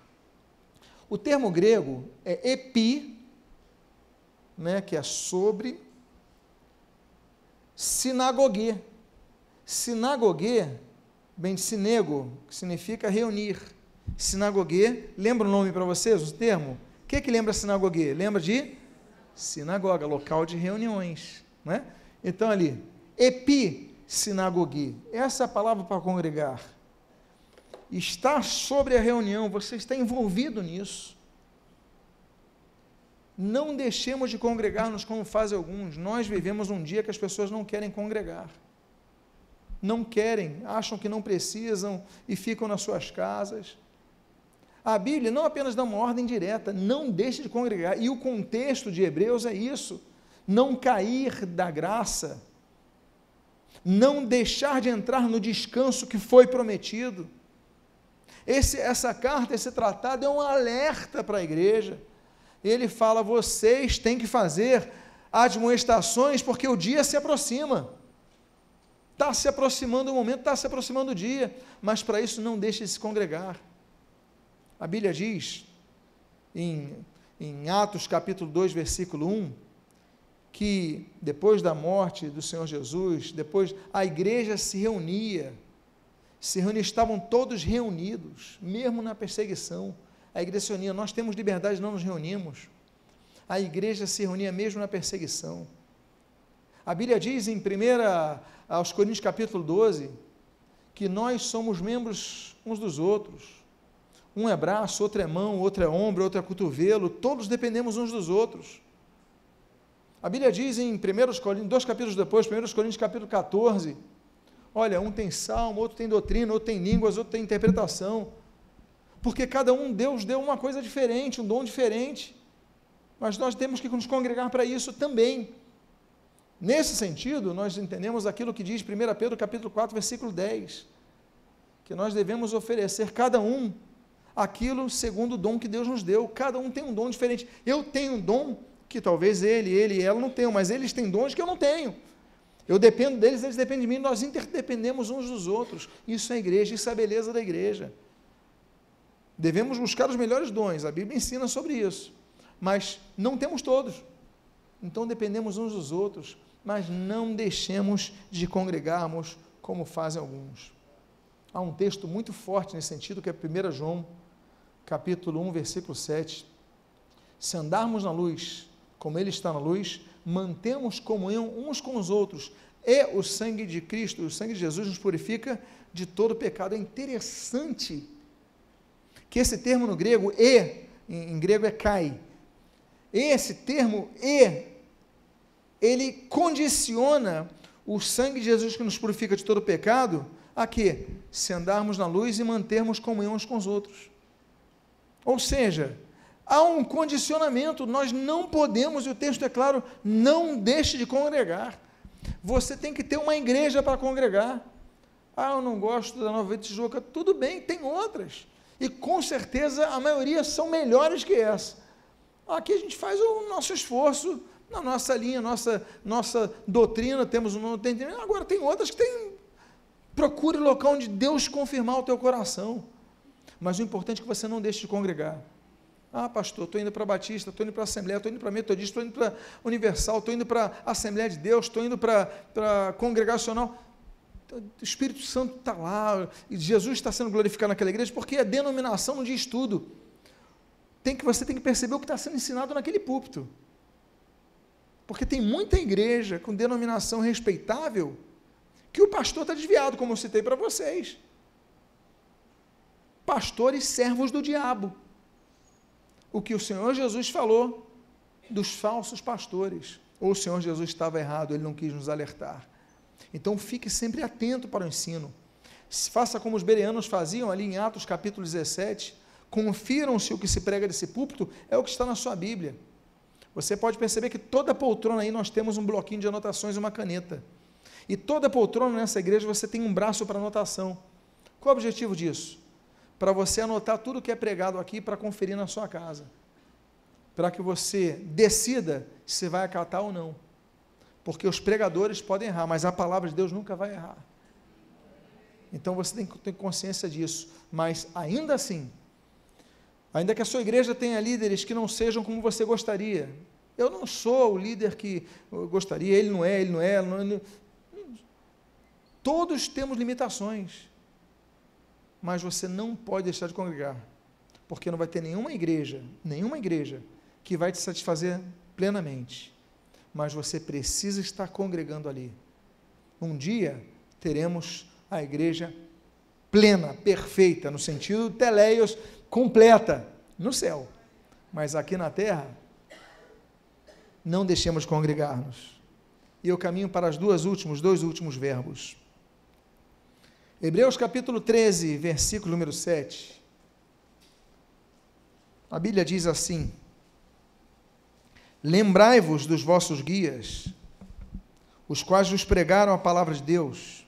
Speaker 1: O termo grego é epi, né, que é sobre, sinagogue. Sinagogue, bem de sinego, que significa reunir. Sinagogue, lembra o nome para vocês, o termo? O que, que lembra sinagogue? Lembra de sinagoga, local de reuniões. Né? Então ali, epi, sinagogue, essa é a palavra para congregar. Está sobre a reunião, você está envolvido nisso. Não deixemos de congregar-nos como fazem alguns. Nós vivemos um dia que as pessoas não querem congregar. Não querem, acham que não precisam e ficam nas suas casas. A Bíblia não apenas dá uma ordem direta, não deixe de congregar. E o contexto de Hebreus é isso: não cair da graça, não deixar de entrar no descanso que foi prometido. Esse, essa carta, esse tratado é um alerta para a igreja ele fala: vocês têm que fazer admoestações, porque o dia se aproxima. Está se aproximando o momento, está se aproximando o dia, mas para isso não deixe de se congregar. A Bíblia diz, em, em Atos capítulo 2, versículo 1, que depois da morte do Senhor Jesus, depois a igreja se reunia, se reunia, estavam todos reunidos, mesmo na perseguição a igreja se reunia, nós temos liberdade, não nos reunimos. A igreja se reunia mesmo na perseguição. A Bíblia diz em 1 aos Coríntios capítulo 12, que nós somos membros uns dos outros. Um é braço, outro é mão, outro é ombro, outro é cotovelo, todos dependemos uns dos outros. A Bíblia diz em 1 Coríntios, dois capítulos depois, 1 Coríntios capítulo 14, olha, um tem salmo, outro tem doutrina, outro tem línguas, outro tem interpretação porque cada um, Deus deu uma coisa diferente, um dom diferente, mas nós temos que nos congregar para isso também. Nesse sentido, nós entendemos aquilo que diz 1 Pedro capítulo 4, versículo 10, que nós devemos oferecer cada um aquilo segundo o dom que Deus nos deu. Cada um tem um dom diferente. Eu tenho um dom que talvez ele, ele e ela não tenham, mas eles têm dons que eu não tenho. Eu dependo deles, eles dependem de mim, nós interdependemos uns dos outros. Isso é a igreja, isso é a beleza da igreja. Devemos buscar os melhores dons, a Bíblia ensina sobre isso. Mas não temos todos. Então dependemos uns dos outros, mas não deixemos de congregarmos como fazem alguns. Há um texto muito forte nesse sentido, que é 1 João, capítulo 1, versículo 7. Se andarmos na luz, como Ele está na luz, mantemos comunhão uns com os outros, e o sangue de Cristo, o sangue de Jesus nos purifica de todo pecado. É interessante que esse termo no grego, e, em, em grego é kai, esse termo e, ele condiciona o sangue de Jesus que nos purifica de todo pecado, a quê? Se andarmos na luz e mantermos comunhão uns com os outros. Ou seja, há um condicionamento, nós não podemos, e o texto é claro, não deixe de congregar. Você tem que ter uma igreja para congregar. Ah, eu não gosto da Nova Tijuca. Tudo bem, tem outras e com certeza a maioria são melhores que essa. Aqui a gente faz o nosso esforço na nossa linha, nossa, nossa doutrina, temos um entendimento. Agora tem outras que tem. Procure o local onde Deus confirmar o teu coração. Mas o importante é que você não deixe de congregar. Ah, pastor, estou indo para Batista, estou indo para a Assembleia, estou indo para Metodista, estou indo para Universal, estou indo para a Assembleia de Deus, estou indo para, para Congregacional o Espírito Santo está lá, e Jesus está sendo glorificado naquela igreja, porque a denominação não diz tudo. Tem que, você tem que perceber o que está sendo ensinado naquele púlpito. Porque tem muita igreja com denominação respeitável que o pastor está desviado, como eu citei para vocês. Pastores servos do diabo. O que o Senhor Jesus falou dos falsos pastores. Ou o Senhor Jesus estava errado, ele não quis nos alertar. Então fique sempre atento para o ensino. Faça como os bereanos faziam ali em Atos capítulo 17. Confiram se o que se prega desse púlpito é o que está na sua Bíblia. Você pode perceber que toda poltrona aí nós temos um bloquinho de anotações e uma caneta. E toda poltrona nessa igreja você tem um braço para anotação. Qual é o objetivo disso? Para você anotar tudo que é pregado aqui para conferir na sua casa. Para que você decida se vai acatar ou não. Porque os pregadores podem errar, mas a palavra de Deus nunca vai errar. Então você tem que ter consciência disso. Mas ainda assim, Ainda que a sua igreja tenha líderes que não sejam como você gostaria. Eu não sou o líder que gostaria, ele não é, ele não é. Ele não é. Todos temos limitações. Mas você não pode deixar de congregar. Porque não vai ter nenhuma igreja, nenhuma igreja, que vai te satisfazer plenamente. Mas você precisa estar congregando ali. Um dia teremos a igreja plena, perfeita, no sentido teleios, completa, no céu. Mas aqui na terra, não deixemos congregar-nos. E eu caminho para as duas últimos, dois últimos verbos. Hebreus capítulo 13, versículo número 7. A Bíblia diz assim: Lembrai-vos dos vossos guias, os quais vos pregaram a palavra de Deus,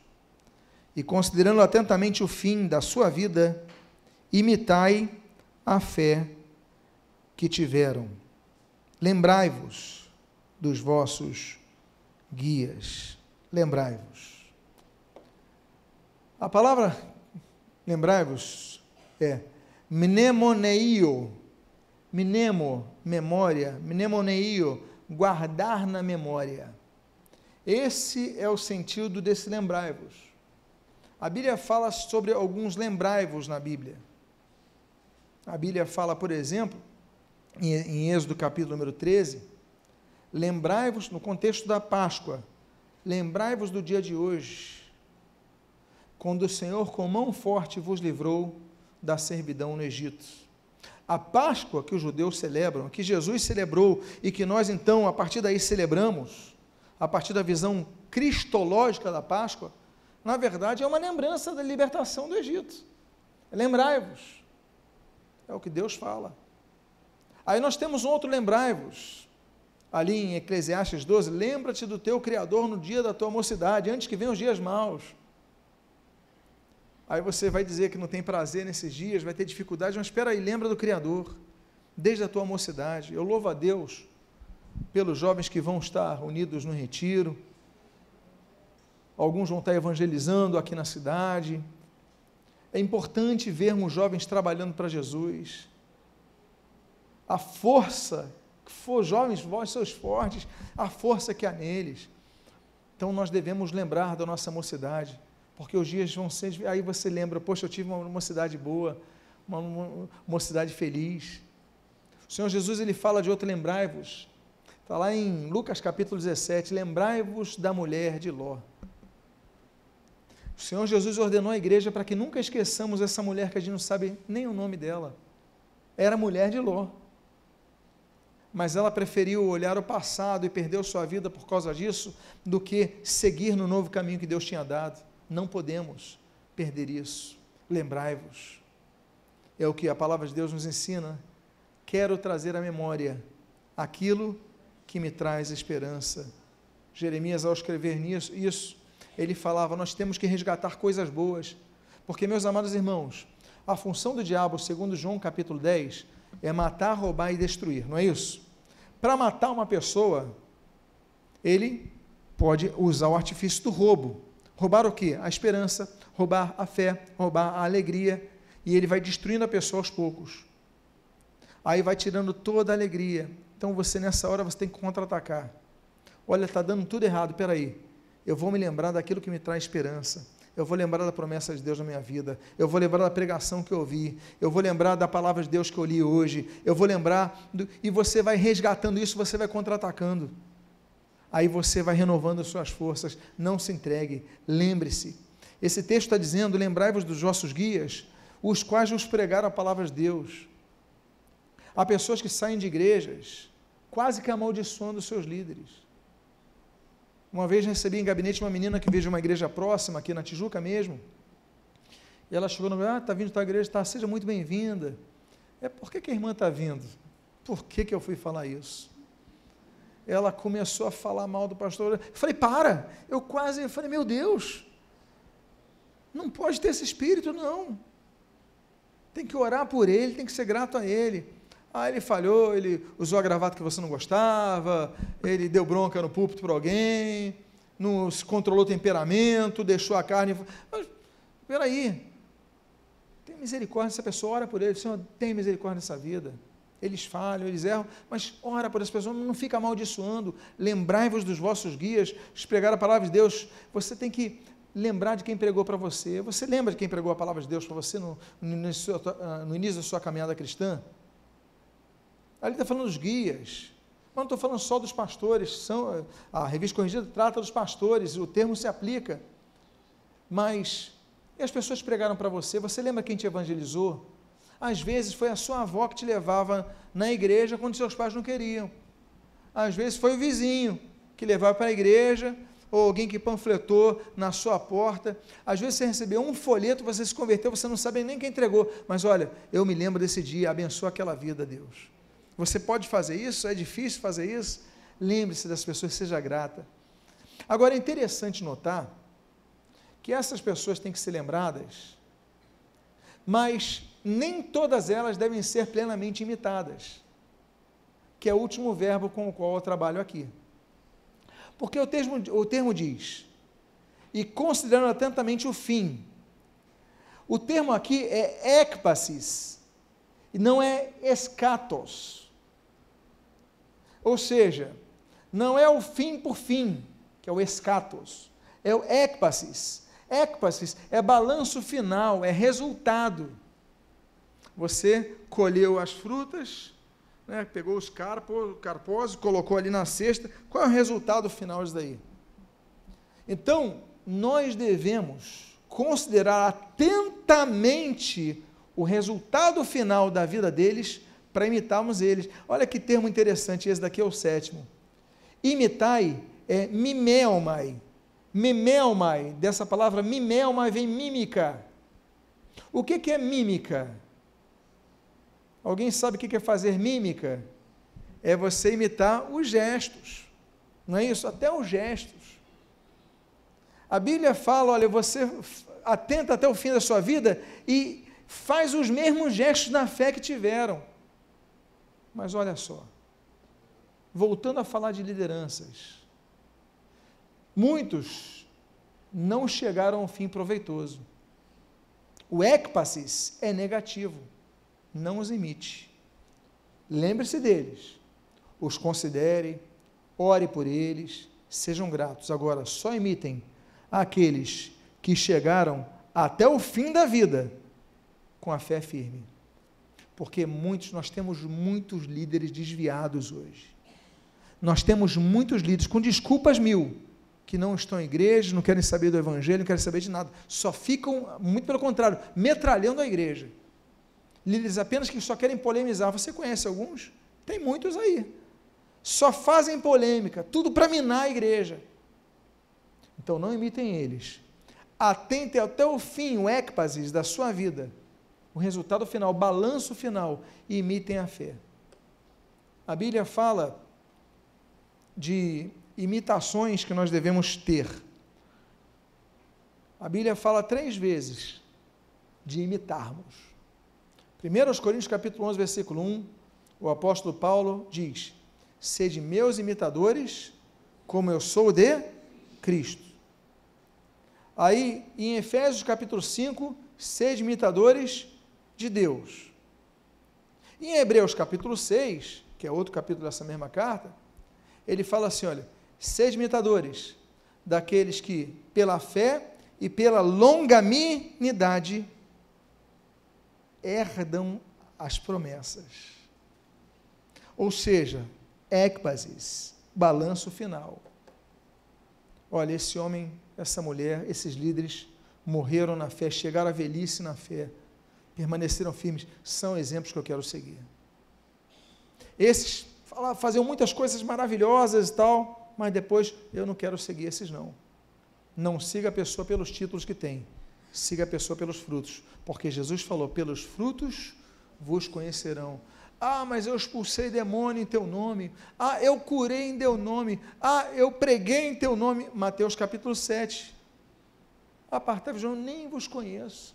Speaker 1: e considerando atentamente o fim da sua vida, imitai a fé que tiveram. Lembrai-vos dos vossos guias. Lembrai-vos. A palavra lembrai-vos é mnemoneio, mnemo, memória, mnemoneio, guardar na memória. Esse é o sentido desse lembrai-vos. A Bíblia fala sobre alguns lembrai-vos na Bíblia. A Bíblia fala, por exemplo, em, em Êxodo capítulo número 13, lembrai-vos, no contexto da Páscoa, lembrai-vos do dia de hoje, quando o Senhor com mão forte vos livrou da servidão no Egito. A Páscoa que os judeus celebram, que Jesus celebrou e que nós então, a partir daí, celebramos, a partir da visão cristológica da Páscoa, na verdade é uma lembrança da libertação do Egito. Lembrai-vos, é o que Deus fala. Aí nós temos um outro lembrai-vos, ali em Eclesiastes 12: lembra-te do teu Criador no dia da tua mocidade, antes que venham os dias maus. Aí você vai dizer que não tem prazer nesses dias, vai ter dificuldade, mas espera aí, lembra do Criador, desde a tua mocidade. Eu louvo a Deus pelos jovens que vão estar unidos no retiro. Alguns vão estar evangelizando aqui na cidade. É importante vermos jovens trabalhando para Jesus. A força, que for jovens, vós sois fortes, a força que há neles. Então nós devemos lembrar da nossa mocidade, porque os dias vão ser. Aí você lembra, poxa, eu tive uma mocidade boa, uma, uma mocidade feliz. O Senhor Jesus ele fala de outro, lembrai-vos. Está lá em Lucas capítulo 17, lembrai-vos da mulher de Ló. O Senhor Jesus ordenou à igreja para que nunca esqueçamos essa mulher que a gente não sabe nem o nome dela. Era mulher de Ló. Mas ela preferiu olhar o passado e perdeu sua vida por causa disso, do que seguir no novo caminho que Deus tinha dado. Não podemos perder isso. Lembrai-vos. É o que a palavra de Deus nos ensina. Quero trazer à memória aquilo que me traz esperança. Jeremias, ao escrever nisso, isso, ele falava: nós temos que resgatar coisas boas. Porque, meus amados irmãos, a função do diabo, segundo João capítulo 10, é matar, roubar e destruir, não é isso? Para matar uma pessoa, ele pode usar o artifício do roubo. Roubar o quê? A esperança, roubar a fé, roubar a alegria, e ele vai destruindo a pessoa aos poucos. Aí vai tirando toda a alegria. Então você nessa hora você tem que contra-atacar. Olha, está dando tudo errado, peraí eu vou me lembrar daquilo que me traz esperança. Eu vou lembrar da promessa de Deus na minha vida. Eu vou lembrar da pregação que eu ouvi. Eu vou lembrar da palavra de Deus que eu li hoje. Eu vou lembrar. Do, e você vai resgatando isso, você vai contra-atacando. Aí você vai renovando as suas forças. Não se entregue. Lembre-se. Esse texto está dizendo: lembrai-vos dos vossos guias, os quais vos pregaram a palavra de Deus. Há pessoas que saem de igrejas quase que amaldiçoando os seus líderes uma vez recebi em gabinete uma menina que veio de uma igreja próxima, aqui na Tijuca mesmo. E ela chegou no meu, ah, está vindo da igreja, tá, seja muito bem-vinda. É, por que, que a irmã está vindo? Por que, que eu fui falar isso? Ela começou a falar mal do pastor. Eu falei, para! Eu quase, eu falei, meu Deus, não pode ter esse espírito, não. Tem que orar por ele, tem que ser grato a ele. Ah, ele falhou, ele usou a gravata que você não gostava, ele deu bronca no púlpito para alguém, não controlou o temperamento, deixou a carne. Mas, peraí. Tem misericórdia dessa pessoa, ora por ele, Senhor, tem misericórdia dessa vida. Eles falham, eles erram, mas ora por essa pessoa, não fica amaldiçoando. Lembrai-vos dos vossos guias, pregar a palavra de Deus. Você tem que lembrar de quem pregou para você. Você lembra de quem pregou a palavra de Deus para você no, no, início, ah, no, início, da sua caminhada cristã? Ali está falando dos guias. Mas não estou falando só dos pastores. São, a revista corrigida trata dos pastores, o termo se aplica. Mas, e as pessoas pregaram para você? Você lembra quem te evangelizou? Às vezes foi a sua avó que te levava na igreja quando seus pais não queriam. Às vezes foi o vizinho que levava para a igreja, ou alguém que panfletou na sua porta. Às vezes você recebeu um folheto, você se converteu, você não sabe nem quem entregou. Mas olha, eu me lembro desse dia, abençoa aquela vida, Deus. Você pode fazer isso? É difícil fazer isso? Lembre-se das pessoas, seja grata. Agora é interessante notar que essas pessoas têm que ser lembradas, mas nem todas elas devem ser plenamente imitadas, que é o último verbo com o qual eu trabalho aqui. Porque o termo, o termo diz, e considerando atentamente o fim. O termo aqui é ekpasis, e não é escatos. Ou seja, não é o fim por fim, que é o escatos, é o ekpasis. Ekpasis é balanço final, é resultado. Você colheu as frutas, né, pegou os carpos, carposos, colocou ali na cesta. Qual é o resultado final disso daí? Então, nós devemos considerar atentamente o resultado final da vida deles para imitarmos eles. Olha que termo interessante, esse daqui é o sétimo. Imitai é mimeomai. Mimeomai, dessa palavra mimeomai vem mímica. O que, que é mímica? Alguém sabe o que é fazer mímica? É você imitar os gestos. Não é isso? Até os gestos. A Bíblia fala: olha, você atenta até o fim da sua vida e faz os mesmos gestos na fé que tiveram. Mas olha só, voltando a falar de lideranças, muitos não chegaram ao fim proveitoso. O ecpasis é negativo não os imite. Lembre-se deles, os considere, ore por eles, sejam gratos. Agora, só imitem aqueles que chegaram até o fim da vida com a fé firme. Porque muitos, nós temos muitos líderes desviados hoje. Nós temos muitos líderes com desculpas mil, que não estão em igreja, não querem saber do evangelho, não querem saber de nada. Só ficam, muito pelo contrário, metralhando a igreja líderes apenas que só querem polemizar. Você conhece alguns? Tem muitos aí. Só fazem polêmica, tudo para minar a igreja. Então não imitem eles. Atentem até o fim, o ecpasis da sua vida, o resultado final, o balanço final, e imitem a fé. A Bíblia fala de imitações que nós devemos ter. A Bíblia fala três vezes de imitarmos. 1 Coríntios capítulo 11, versículo 1, o apóstolo Paulo diz: Sede meus imitadores, como eu sou de Cristo. Aí, em Efésios capítulo 5, sede imitadores de Deus. Em Hebreus capítulo 6, que é outro capítulo dessa mesma carta, ele fala assim: olha, sede imitadores daqueles que, pela fé e pela longanimidade, herdam as promessas. Ou seja, ecbasis, balanço final. Olha, esse homem, essa mulher, esses líderes morreram na fé, chegaram à velhice na fé, permaneceram firmes, são exemplos que eu quero seguir. Esses faziam muitas coisas maravilhosas e tal, mas depois eu não quero seguir esses não. Não siga a pessoa pelos títulos que tem siga a pessoa pelos frutos, porque Jesus falou: pelos frutos vos conhecerão. Ah, mas eu expulsei demônio em teu nome. Ah, eu curei em teu nome. Ah, eu preguei em teu nome. Mateus capítulo 7. Apartai-vos, eu nem vos conheço.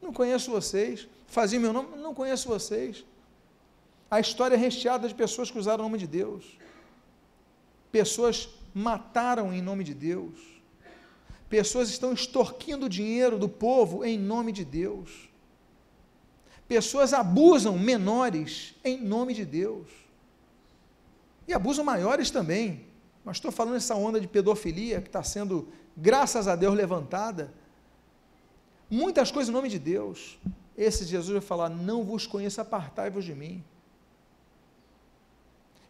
Speaker 1: Não conheço vocês. Fazia meu nome, não conheço vocês. A história é recheada de pessoas que usaram o nome de Deus. Pessoas mataram em nome de Deus Pessoas estão extorquindo dinheiro do povo em nome de Deus. Pessoas abusam menores em nome de Deus. E abusam maiores também. Mas estou falando dessa onda de pedofilia que está sendo, graças a Deus, levantada. Muitas coisas em nome de Deus. Esse Jesus vai falar: Não vos conheço, apartai-vos de mim.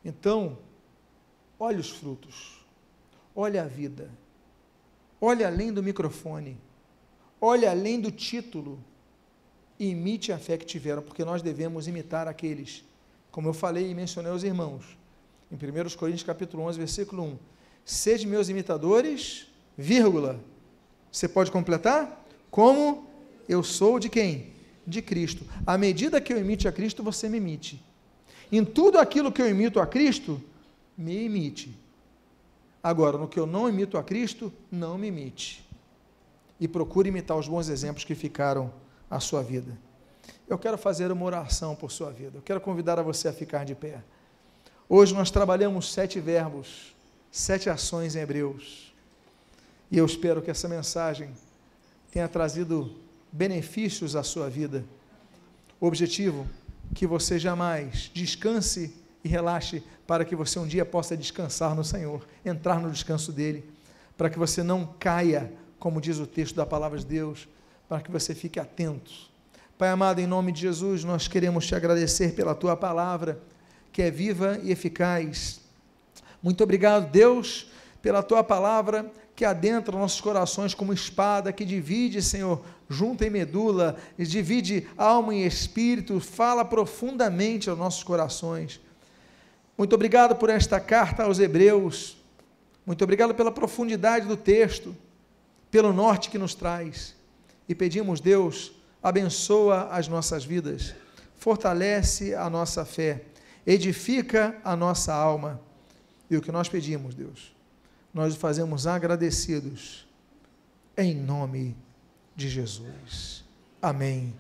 Speaker 1: Então, olhe os frutos, olhe a vida, olhe além do microfone, olhe além do título imite a fé que tiveram, porque nós devemos imitar aqueles, como eu falei e mencionei aos irmãos, em 1 Coríntios capítulo 11, versículo 1, sede meus imitadores, vírgula, você pode completar? Como eu sou de quem? De Cristo. À medida que eu imite a Cristo, você me imite. Em tudo aquilo que eu imito a Cristo, me imite. Agora, no que eu não imito a Cristo, não me imite. E procure imitar os bons exemplos que ficaram à sua vida. Eu quero fazer uma oração por sua vida. Eu quero convidar a você a ficar de pé. Hoje nós trabalhamos sete verbos, sete ações em Hebreus. E eu espero que essa mensagem tenha trazido benefícios à sua vida. O objetivo que você jamais descanse e relaxe para que você um dia possa descansar no Senhor, entrar no descanso dele, para que você não caia, como diz o texto da palavra de Deus, para que você fique atento. Pai amado, em nome de Jesus, nós queremos te agradecer pela tua palavra, que é viva e eficaz. Muito obrigado, Deus, pela tua palavra que adentra nossos corações como espada, que divide, Senhor, junta em medula, divide alma e espírito, fala profundamente aos nossos corações. Muito obrigado por esta carta aos Hebreus. Muito obrigado pela profundidade do texto, pelo norte que nos traz. E pedimos, Deus, abençoa as nossas vidas, fortalece a nossa fé, edifica a nossa alma. E o que nós pedimos, Deus, nós o fazemos agradecidos, em nome de Jesus. Amém